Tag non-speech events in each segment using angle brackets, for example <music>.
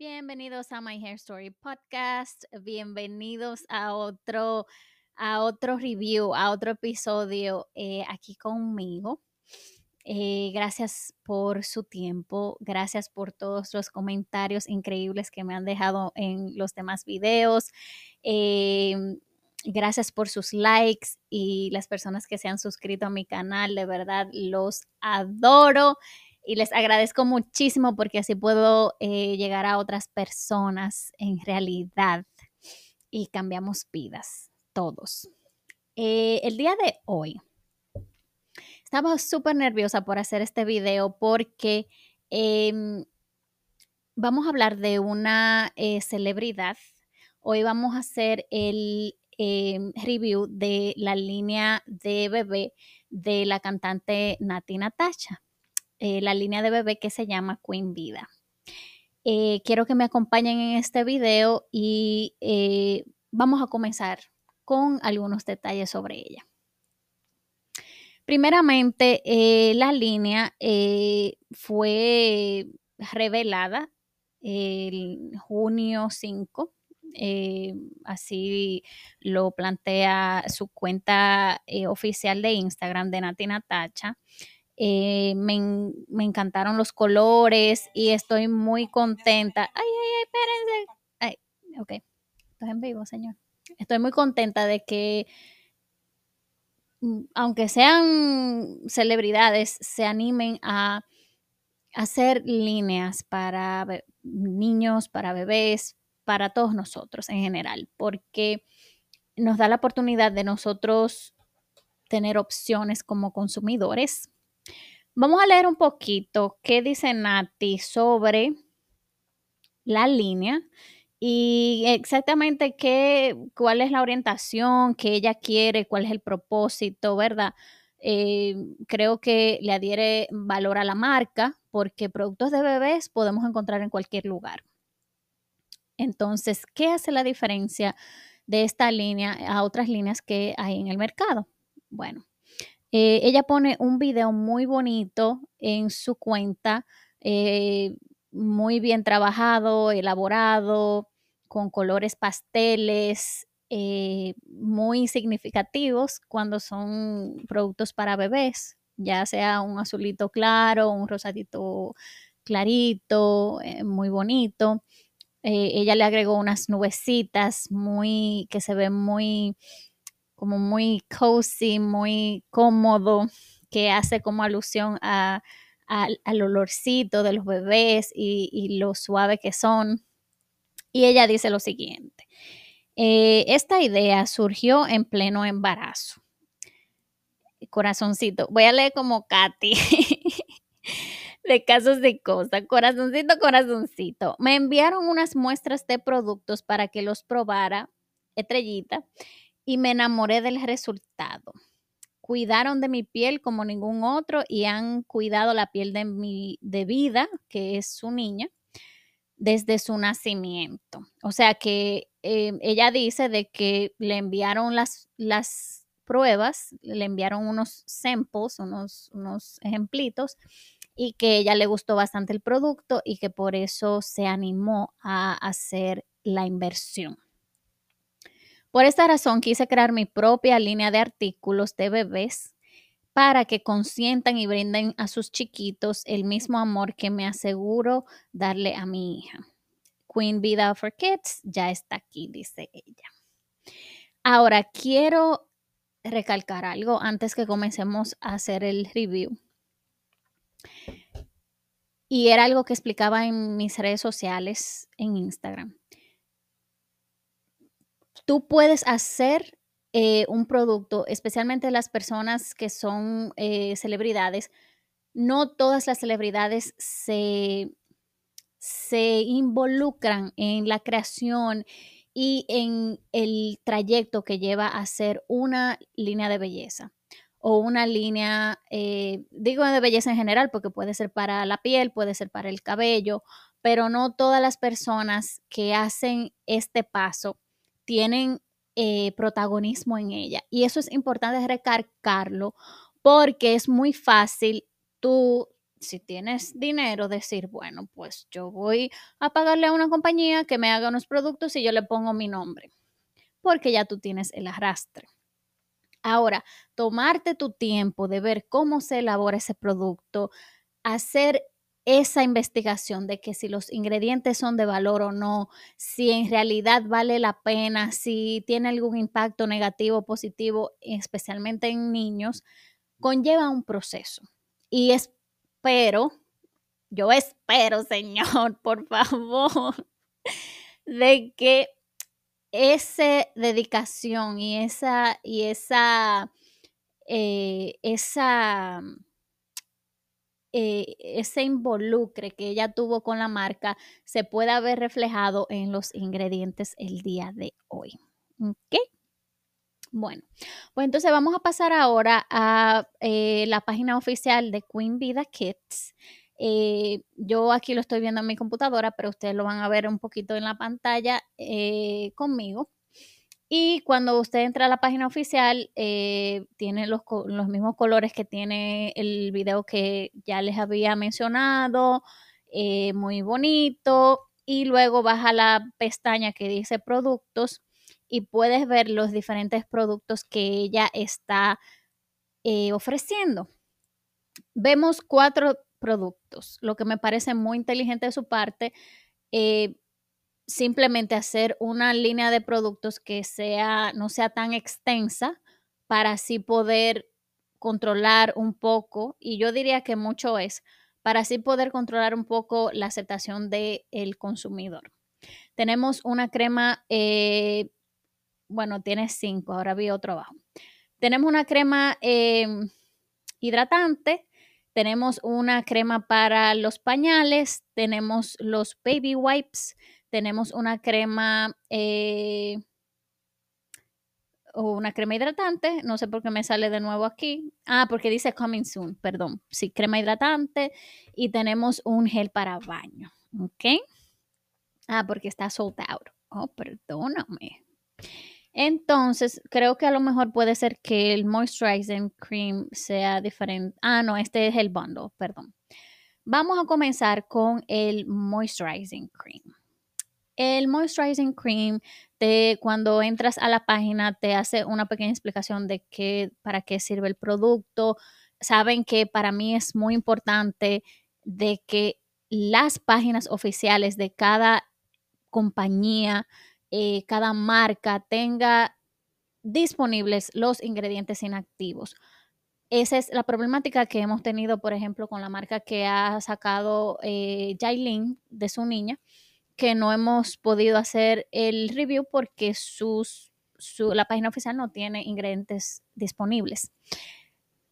Bienvenidos a My Hair Story Podcast. Bienvenidos a otro, a otro review, a otro episodio eh, aquí conmigo. Eh, gracias por su tiempo, gracias por todos los comentarios increíbles que me han dejado en los demás videos. Eh, gracias por sus likes y las personas que se han suscrito a mi canal. De verdad, los adoro y les agradezco muchísimo porque así puedo eh, llegar a otras personas en realidad y cambiamos vidas, todos. Eh, el día de hoy estaba súper nerviosa por hacer este video porque em, vamos a hablar de una eh, celebridad. Hoy vamos a hacer el em, review de la línea de bebé de la cantante Nati Natacha. Eh, la línea de bebé que se llama Queen Vida. Eh, quiero que me acompañen en este video y eh, vamos a comenzar con algunos detalles sobre ella. Primeramente, la línea fue revelada el junio 5 así lo plantea su cuenta oficial de Instagram de Nati Natacha. Eh, me, encantaron los colores y estoy muy contenta. Ay, ay, ay, espérense. Ay, ok, estás en vivo, señor. Estoy muy contenta de que, mm, aunque sean celebridades, se animen a hacer líneas para niños, para bebés, para todos nosotros en general, porque nos da la oportunidad de nosotros tener opciones como consumidores Vamos a leer un poquito qué dice Nati sobre la línea y exactamente qué, cuál es la orientación que ella quiere, cuál es el propósito, ¿verdad? Eh, creo que le adhiere valor a la marca porque productos de bebés podemos encontrar en cualquier lugar. Entonces, ¿qué hace la diferencia de esta línea a otras líneas que hay en el mercado? Bueno, eh, ella pone un video muy bonito en su cuenta, eh, muy bien trabajado, elaborado, con colores pasteles, eh, muy significativos cuando son productos para bebés, ya sea un azulito claro, un rosadito clarito, muy bonito. ella le agregó unas nubecitas muy que se ven muy como muy cozy, muy cómodo, que hace como alusión al olorcito de los bebés y, lo suave que son. Y ella dice lo siguiente, eh, esta idea surgió en pleno embarazo. Corazoncito, voy a leer como Katy. <laughs> de casos de cosa. Corazoncito, corazoncito. Me enviaron unas muestras de productos para que los probara, estrellita, y me enamoré del resultado. Cuidaron de mi piel como ningún otro y han cuidado la piel de mi de vida, que es su niña, desde su nacimiento. O sea que eh, ella dice de que le enviaron las, las pruebas, le enviaron unos samples, unos, unos ejemplitos, y que ella le gustó bastante el producto y que por eso se animó a hacer la inversión. Por esta razón quise crear mi propia línea de artículos de bebés para que consientan y brinden a sus chiquitos el mismo amor que me aseguro darle a mi hija. Queen Vida for Kids ya está aquí, dice ella. Ahora quiero recalcar algo antes que comencemos a hacer el review. Y era algo que explicaba en mis redes sociales, en Instagram tú puedes hacer eh, un producto, especialmente las personas que son eh, celebridades, no todas las celebridades se, se involucran en la creación y en el trayecto que lleva a hacer una línea de belleza o una línea, eh, digo de belleza en general, porque puede ser para la piel, puede ser para el cabello, pero no todas las personas que hacen este paso tienen eh, protagonismo en ella. Y eso es importante recalcarlo porque es muy fácil tú si tienes dinero, decir, bueno, pues yo voy a pagarle a una compañía que me haga unos productos y yo le pongo mi nombre, porque ya tú tienes el arrastre. Ahora, tomarte tu tiempo de ver cómo se elabora ese producto, hacer esa investigación de que si los ingredientes son de valor o no, si en realidad vale la pena, si tiene algún impacto negativo o positivo, especialmente en niños, conlleva un proceso. Y espero, yo espero, <laughs> Señor, por favor, de que esa dedicación y esa, y esa, eh, esa eh, ese involucre que ella tuvo con la marca se pueda ver reflejado en los ingredientes el día de hoy. ¿Ok? Bueno, pues entonces vamos a pasar ahora a eh, la página oficial de Queen Vida Kits. Eh, yo aquí lo estoy viendo en mi computadora, pero ustedes lo van a ver un poquito en la pantalla conmigo. Y cuando usted entra a la página oficial, eh, tiene los, mismos colores que tiene el video que ya les había mencionado, eh, muy bonito. Y luego baja la pestaña que dice productos y puedes ver los diferentes productos que ella está eh, ofreciendo. Vemos cuatro productos, lo que me parece muy inteligente de su parte simplemente hacer una línea de productos que sea, no sea tan extensa para así poder controlar un poco, y yo diría que mucho es, para así poder controlar un poco la aceptación del consumidor. Tenemos una crema, eh, bueno, tiene cinco, ahora vi otro abajo. Tenemos una crema em, hidratante, tenemos una crema para los pañales, tenemos los baby wipes, tenemos una crema eh, o una crema hidratante. No sé por qué me sale de nuevo aquí. Ah, porque dice coming soon, perdón. Sí, crema hidratante. Y tenemos un gel para baño. ¿Ok? Ah, porque está sold out. Oh, perdóname. Entonces, creo que a lo mejor puede ser que el moisturizing cream sea diferente. Ah, no, este es el bundle, perdón. Vamos a comenzar con el moisturizing cream. El moisturizing cream, te, cuando entras a la página, te hace una pequeña explicación de qué, para qué sirve el producto. Saben que para mí es muy importante de que las páginas oficiales de cada compañía, eh, cada marca tenga disponibles los ingredientes inactivos. Esa es la problemática que hemos tenido, por ejemplo, con la marca que ha sacado eh, de su niña, que no hemos podido hacer el review porque sus, la página oficial no tiene ingredientes disponibles.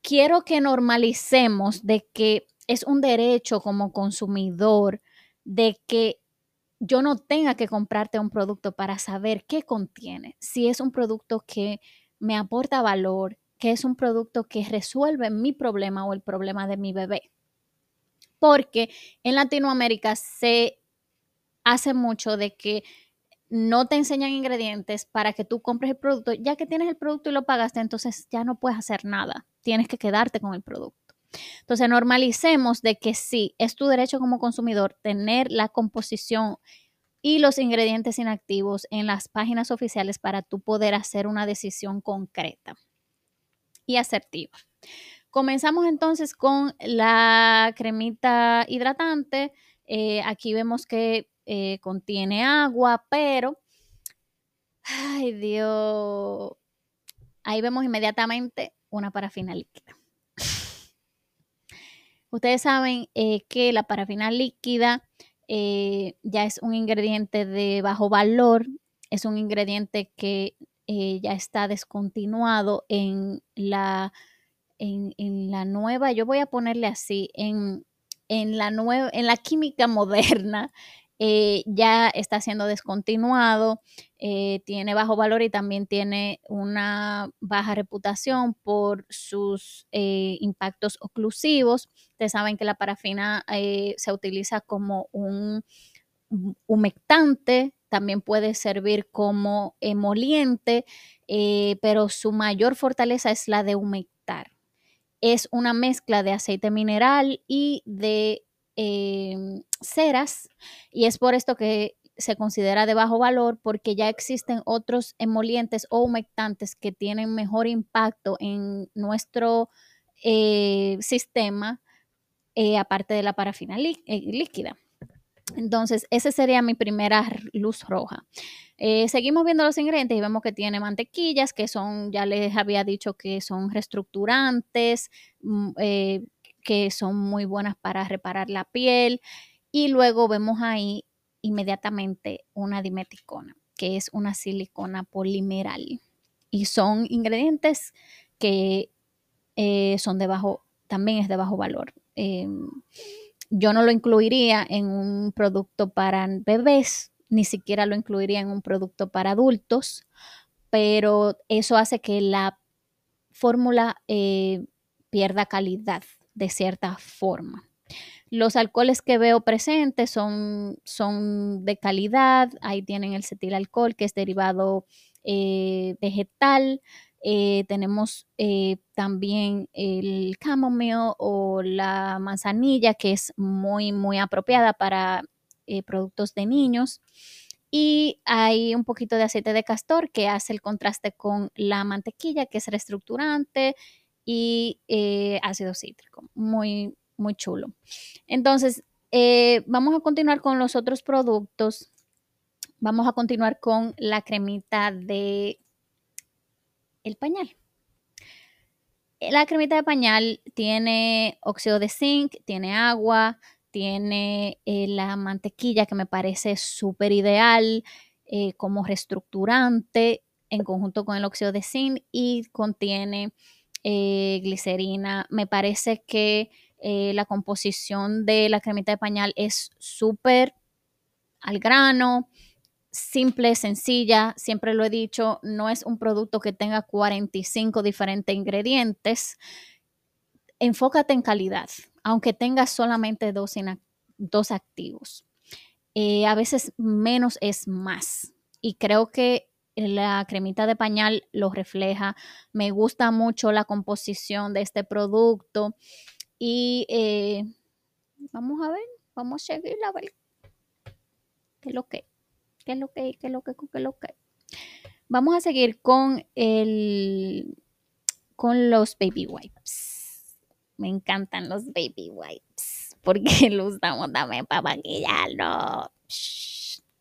Quiero que normalicemos de que es un derecho como consumidor de que yo no tenga que comprarte un producto para saber qué contiene, si es un producto que me aporta valor, que es un producto que resuelve mi problema o el problema de mi bebé. Porque en Latinoamérica se hace mucho de que no te enseñan ingredientes para que tú compres el producto. Ya que tienes el producto y lo pagaste, entonces ya no puedes hacer nada. Tienes que quedarte con el producto. Entonces, normalicemos de que sí, es tu derecho como consumidor tener la composición y los ingredientes inactivos en las páginas oficiales para tú poder hacer una decisión concreta y asertiva. Comenzamos entonces con la cremita hidratante. Eh, aquí vemos que eh, contiene agua, pero, ay Dios, ahí vemos inmediatamente una parafina líquida. <laughs> Ustedes saben eh, que la parafina líquida eh, ya es un ingrediente de bajo valor, es un ingrediente que ya está descontinuado en la, en, la nueva, yo voy a ponerle así, en, en la, nueva, en la química <laughs> moderna, eh, ya está siendo descontinuado, eh, tiene bajo valor y también tiene una baja reputación por sus eh, impactos oclusivos. Ustedes saben que la parafina se utiliza como un humectante, también puede servir como emoliente, pero su mayor fortaleza es la de humectar. es una mezcla de aceite mineral y de em, ceras y es por esto que se considera de bajo valor porque ya existen otros emolientes o humectantes que tienen mejor impacto en nuestro eh, sistema eh, aparte de la parafina eh, líquida. Entonces, esa sería mi primera luz roja. seguimos viendo los ingredientes y vemos que tiene mantequillas, que son, ya les había dicho que son reestructurantes, mm, que son muy buenas para reparar la piel. Y luego vemos ahí inmediatamente una dimeticona, que es una silicona polimeral. Y son ingredientes que eh, son de bajo, también es de bajo valor. Em, yo no lo incluiría en un producto para bebés, ni siquiera lo incluiría en un producto para adultos, pero eso hace que la fórmula eh, pierda calidad de cierta forma. Los alcoholes que veo presentes son, son de calidad. Ahí tienen el cetilalcohol, que es derivado eh, vegetal. Eh, tenemos eh, también el chamomile o la manzanilla, que es muy, muy apropiada para productos de niños. Y hay un poquito de aceite de castor que hace el contraste con la mantequilla, que es reestructurante y ácido cítrico. Muy, muy chulo. Entonces, eh, vamos a continuar con los otros productos. Vamos a continuar con la cremita de el pañal. La cremita de pañal tiene óxido de zinc, tiene agua, tiene eh, la mantequilla que me parece súper ideal eh, como reestructurante en conjunto con el óxido de zinc y contiene glicerina. Me parece que eh, la composición de la cremita de pañal es súper al grano, simple, sencilla, siempre lo he dicho, no es un producto que tenga 45 diferentes ingredientes. Enfócate en calidad, aunque tengas solamente dos, dos activos. Eh, a veces menos es más. Y creo que la cremita de pañal lo refleja. Me gusta mucho la composición de este producto. Y eh, vamos a ver, vamos a seguir a ver qué es lo que, qué es lo que, qué es lo que, qué es lo que. Vamos a seguir con el, con los baby wipes. Me encantan los baby wipes <laughs> porque los usamos también para maquillarnos.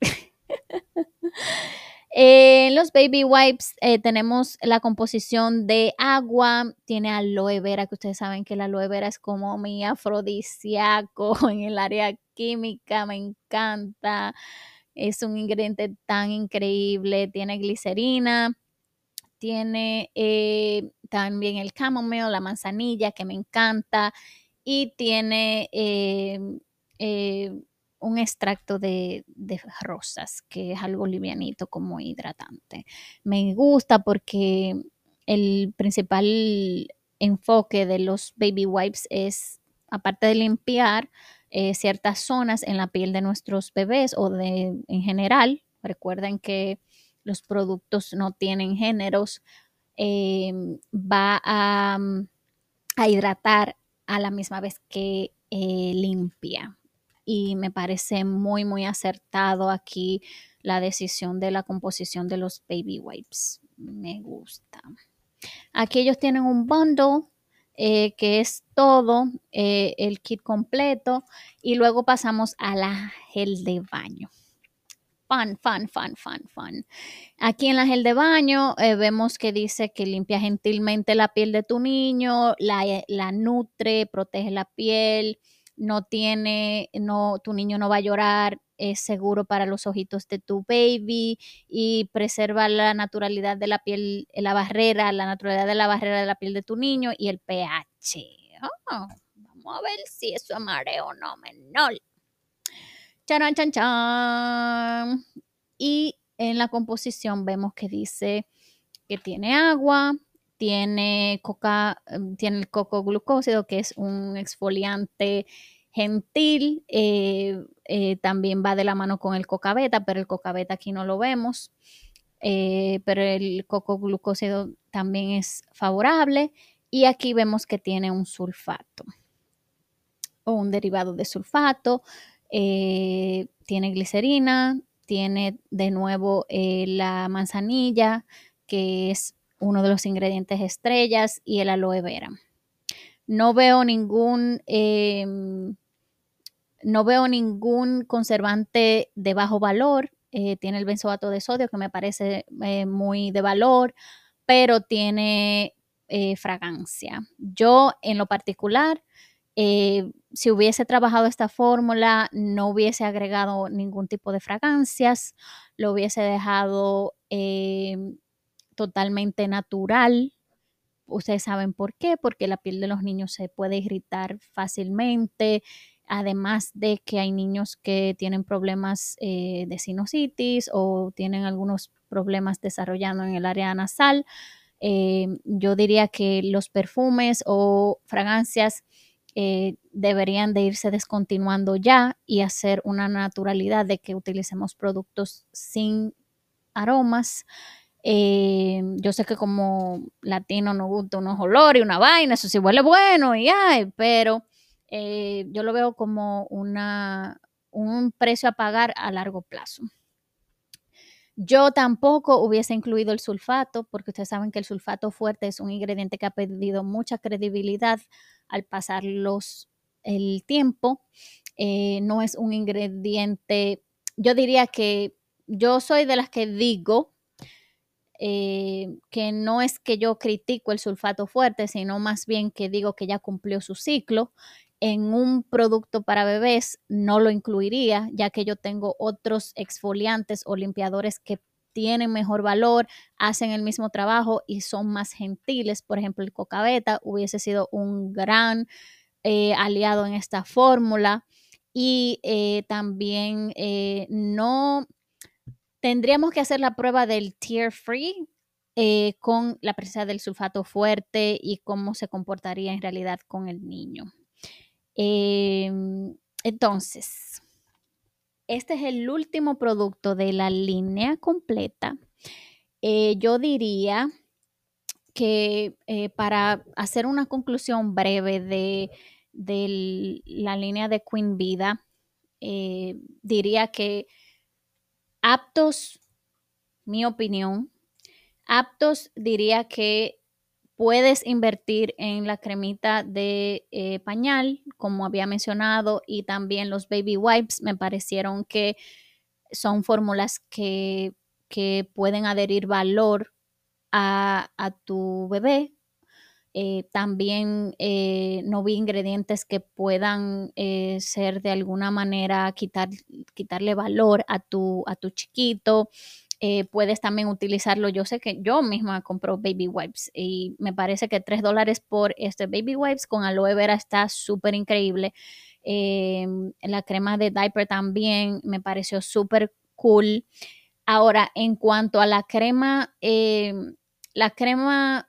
<laughs> En los baby wipes eh, tenemos la composición de agua, tiene aloe vera, que ustedes saben que la aloe vera es como mi afrodisíaco <laughs> en el área química, me encanta. Es un ingrediente tan increíble, tiene glicerina, tiene eh, también el chamomile, la manzanilla, que me encanta, y tiene eh, un extracto de, rosas, que es algo livianito como hidratante. Me gusta porque el principal enfoque de los baby wipes es, aparte de limpiar eh, ciertas zonas en la piel de nuestros bebés o de en general, recuerden que los productos no tienen géneros, eh, va a, hidratar a la misma vez que eh, limpia y me parece muy, muy acertado aquí la decisión de la composición de los baby wipes. Me gusta. Aquí ellos tienen un bundle eh, que es todo eh, el kit completo y luego pasamos a la gel de baño. Fun, fun, fun, fun, fun. Aquí en la gel de baño eh, vemos que dice que limpia gentilmente la piel de tu niño, la, la nutre, protege la piel, no tiene, no, tu niño no va a llorar, es seguro para los ojitos de tu baby y preserva la naturalidad de la piel, la barrera, la naturalidad de la barrera de la piel de tu niño y el pH. Ah, vamos a ver si eso es mareo o no menor. Charan, chan, chan. Y en la composición vemos que dice que tiene agua, tiene coca, em, tiene el coco glucósido, que es un exfoliante gentil, eh, eh, también va de la mano con el coca beta, pero el coca beta aquí no lo vemos, eh, pero el coco glucósido también es favorable Y aquí vemos que tiene un sulfato o un derivado de sulfato. Tiene glicerina, tiene de nuevo la manzanilla, que es uno de los ingredientes estrellas, y el aloe vera. No veo ningún, em, no veo ningún conservante de bajo valor. Eh, tiene el benzoato de sodio, que me parece eh, muy de valor, pero tiene eh, fragancia. Yo, en lo particular, si hubiese trabajado esta fórmula, no hubiese agregado ningún tipo de fragancias, lo hubiese dejado em, totalmente natural. Ustedes saben por qué, porque la piel de los niños se puede irritar fácilmente, además de que hay niños que tienen problemas eh, de sinusitis o tienen algunos problemas desarrollando en el área nasal. Eh, yo diría que los perfumes o fragancias eh, deberían de irse descontinuando ya y hacer una naturalidad de que utilicemos productos sin aromas yo sé que como latino nos gusta unos olores y una vaina, eso sí huele bueno y hay, pero eh, yo lo veo como una, un precio a pagar a largo plazo. Yo tampoco hubiese incluido el sulfato, porque ustedes saben que el sulfato fuerte es un ingrediente que ha perdido mucha credibilidad al pasar los, el tiempo. Eh, no es un ingrediente, yo diría que yo soy de las que digo eh, que no es que yo critico el sulfato fuerte, sino más bien que digo que ya cumplió su ciclo. En un producto para bebés no lo incluiría, ya que yo tengo otros exfoliantes o limpiadores que tienen mejor valor, hacen el mismo trabajo y son más gentiles. Por ejemplo, el cocabeta hubiese sido un gran eh, aliado en esta fórmula. Y eh, también no tendríamos que hacer la prueba del tear free eh, con la presencia del sulfato fuerte y cómo se comportaría en realidad con el niño. Em, entonces, este es el último producto de la línea completa. Eh, yo diría que eh, para hacer una conclusión breve de, de la línea de Queen Vida, diría que aptos, mi opinión, aptos diría que puedes invertir en la cremita de eh, pañal, como había mencionado, y también los baby wipes me parecieron que son fórmulas que, pueden adherir valor a, tu bebé. Eh, también eh, no vi ingredientes que puedan ser de alguna manera quitar, quitarle valor a tu, a tu chiquito. Eh, puedes también utilizarlo. Yo sé que yo misma compro baby wipes y me parece que 3 dólares por este baby wipes con aloe vera está súper increíble. La crema de diaper también me pareció súper cool. Ahora, en cuanto a la crema, em, la crema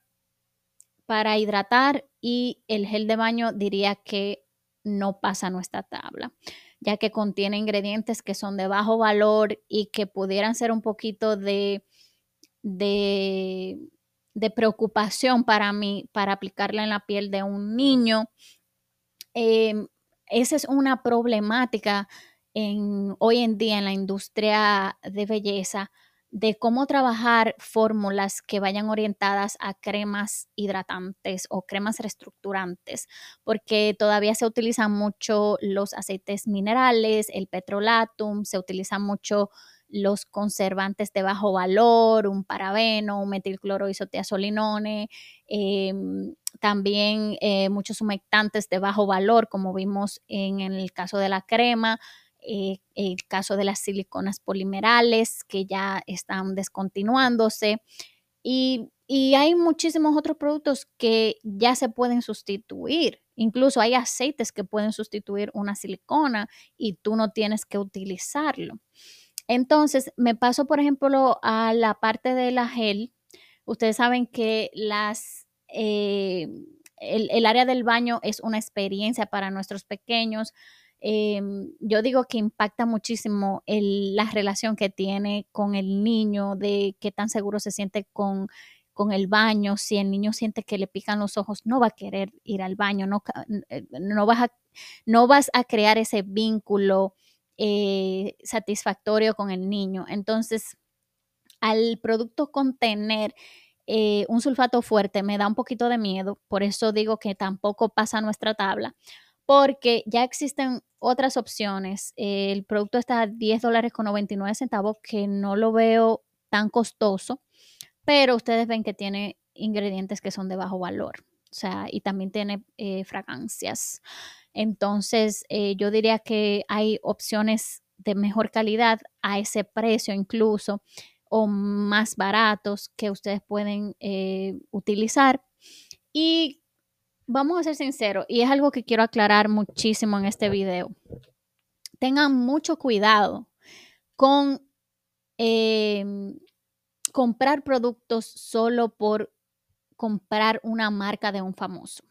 para hidratar y el gel de baño diría que no pasa nuestra tabla ya que contiene ingredientes que son de bajo valor y que pudieran ser un poquito de, de, preocupación para mí para aplicarla en la piel de un niño. Em, esa es una problemática en, hoy en día en la industria de belleza de cómo trabajar fórmulas que vayan orientadas a cremas hidratantes o cremas reestructurantes, porque todavía se utilizan mucho los aceites minerales, el petrolatum, se utilizan mucho los conservantes de bajo valor, un parabeno, un metilcloroisotiazolinone, em, también eh, muchos humectantes de bajo valor, como vimos en el caso de la crema, eh, el caso de las siliconas polimerales que ya están descontinuándose y, hay muchísimos otros productos que ya se pueden sustituir. Incluso hay aceites que pueden sustituir una silicona y tú no tienes que utilizarlo. Entonces, me paso, por ejemplo, a la parte de la gel. Ustedes saben que las, eh, el, área del baño es una experiencia para nuestros pequeños. Em, yo digo que impacta muchísimo la relación que tiene con el niño, de qué tan seguro se siente con, el baño. Si el niño siente que le pican los ojos, no va a querer ir al baño, no, eh, vas a crear ese vínculo eh, satisfactorio con el niño. Entonces, al producto contener eh, un sulfato fuerte me da un poquito de miedo, por eso digo que tampoco pasa nuestra tabla, porque ya existen otras opciones. el producto está a 10 dólares con 99 centavos, que no lo veo tan costoso, pero ustedes ven que tiene ingredientes que son de bajo valor, o sea, y también tiene eh, fragancias. Entonces, eh, yo diría que hay opciones de mejor calidad a ese precio incluso o más baratos que ustedes pueden eh, utilizar. Y vamos a ser sinceros, y es algo que quiero aclarar muchísimo en este video. Tengan mucho cuidado con em, comprar productos solo por comprar una marca de un famoso.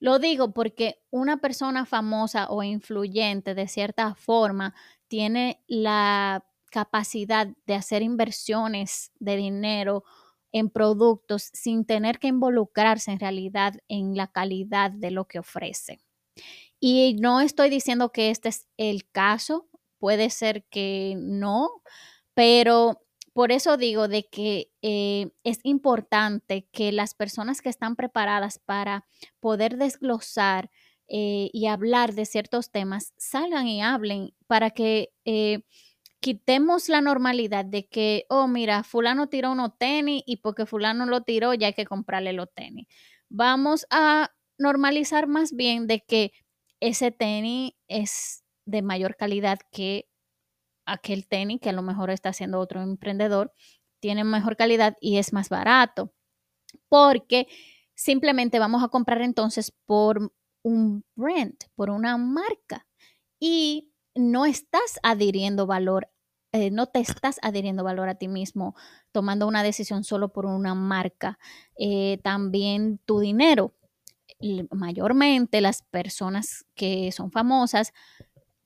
Lo digo porque una persona famosa o influyente de cierta forma tiene la capacidad de hacer inversiones de dinero en productos sin tener que involucrarse en realidad en la calidad de lo que ofrece. Y no estoy diciendo que este es el caso, puede ser que no, pero por eso digo de que eh, es importante que las personas que están preparadas para poder desglosar eh, y hablar de ciertos temas salgan y hablen para que eh, quitemos la normalidad de que, oh, mira, fulano tiró unos tenis y porque fulano lo tiró ya hay que comprarle los tenis. Vamos a normalizar más bien de que ese tenis es de mayor calidad que aquel tenis que a lo mejor está haciendo otro emprendedor, tiene mejor calidad y es más barato. Porque simplemente vamos a comprar entonces por un brand, por una marca. Y no estás adhiriendo valor, eh, no te estás adhiriendo valor a ti mismo tomando una decisión solo por una marca. Eh, también tu dinero. Mayormente las personas que son famosas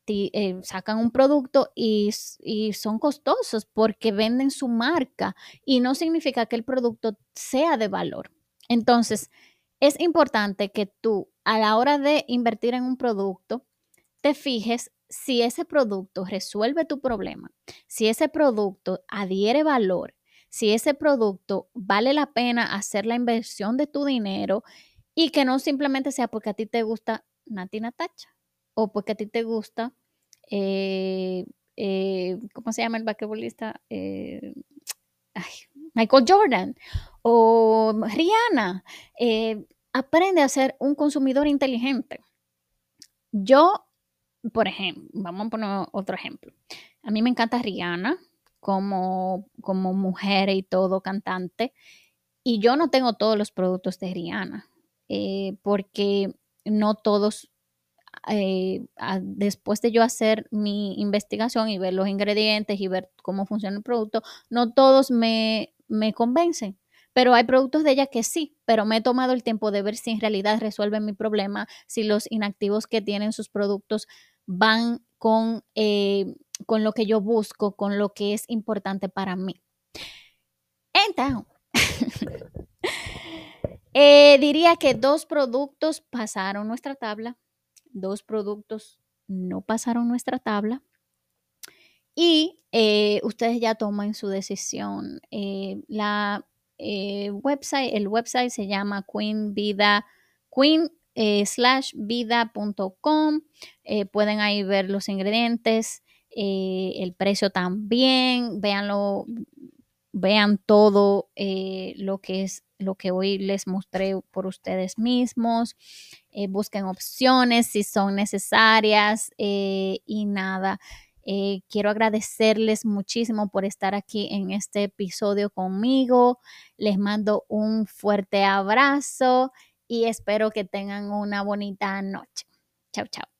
eh, sacan un producto y, y, son costosos porque venden su marca y no significa que el producto sea de valor. Entonces, es importante que tú a la hora de invertir en un producto te fijes si ese producto resuelve tu problema, si ese producto adhiere valor, si ese producto vale la pena hacer la inversión de tu dinero y que no simplemente sea porque a ti te gusta Nati Natacha o porque a ti te gusta, eh, eh, ¿cómo se llama el basquetbolista? Eh, Michael Jordan o Rihanna. aprende a ser un consumidor inteligente. Yo por ejemplo, vamos a poner otro ejemplo. A mí me encanta Rihanna como, como mujer y todo cantante. Y yo no tengo todos los productos de Rihanna, eh, porque no todos, eh, después de yo hacer mi investigación y ver los ingredientes y ver cómo funciona el producto, no todos me, me convencen. Pero hay productos de ella que sí, pero me he tomado el tiempo de ver si en realidad resuelven mi problema, si los inactivos que tienen sus productos van con, eh, con lo que yo busco, con lo que es importante para mí. Entonces, <laughs> eh, diría que dos productos pasaron nuestra tabla, dos productos no pasaron nuestra tabla. Y eh, ustedes ya toman su decisión. la website, el website se llama Queen Vida, Queen eh, slash vida.com. Eh, pueden ahí ver los ingredientes, eh, el precio también, véanlo, vean todo lo que es lo que hoy les mostré por ustedes mismos. busquen opciones si son necesarias y nada. quiero agradecerles muchísimo por estar aquí en este episodio conmigo. Les mando un fuerte abrazo y espero que tengan una bonita noche. Chao, chao.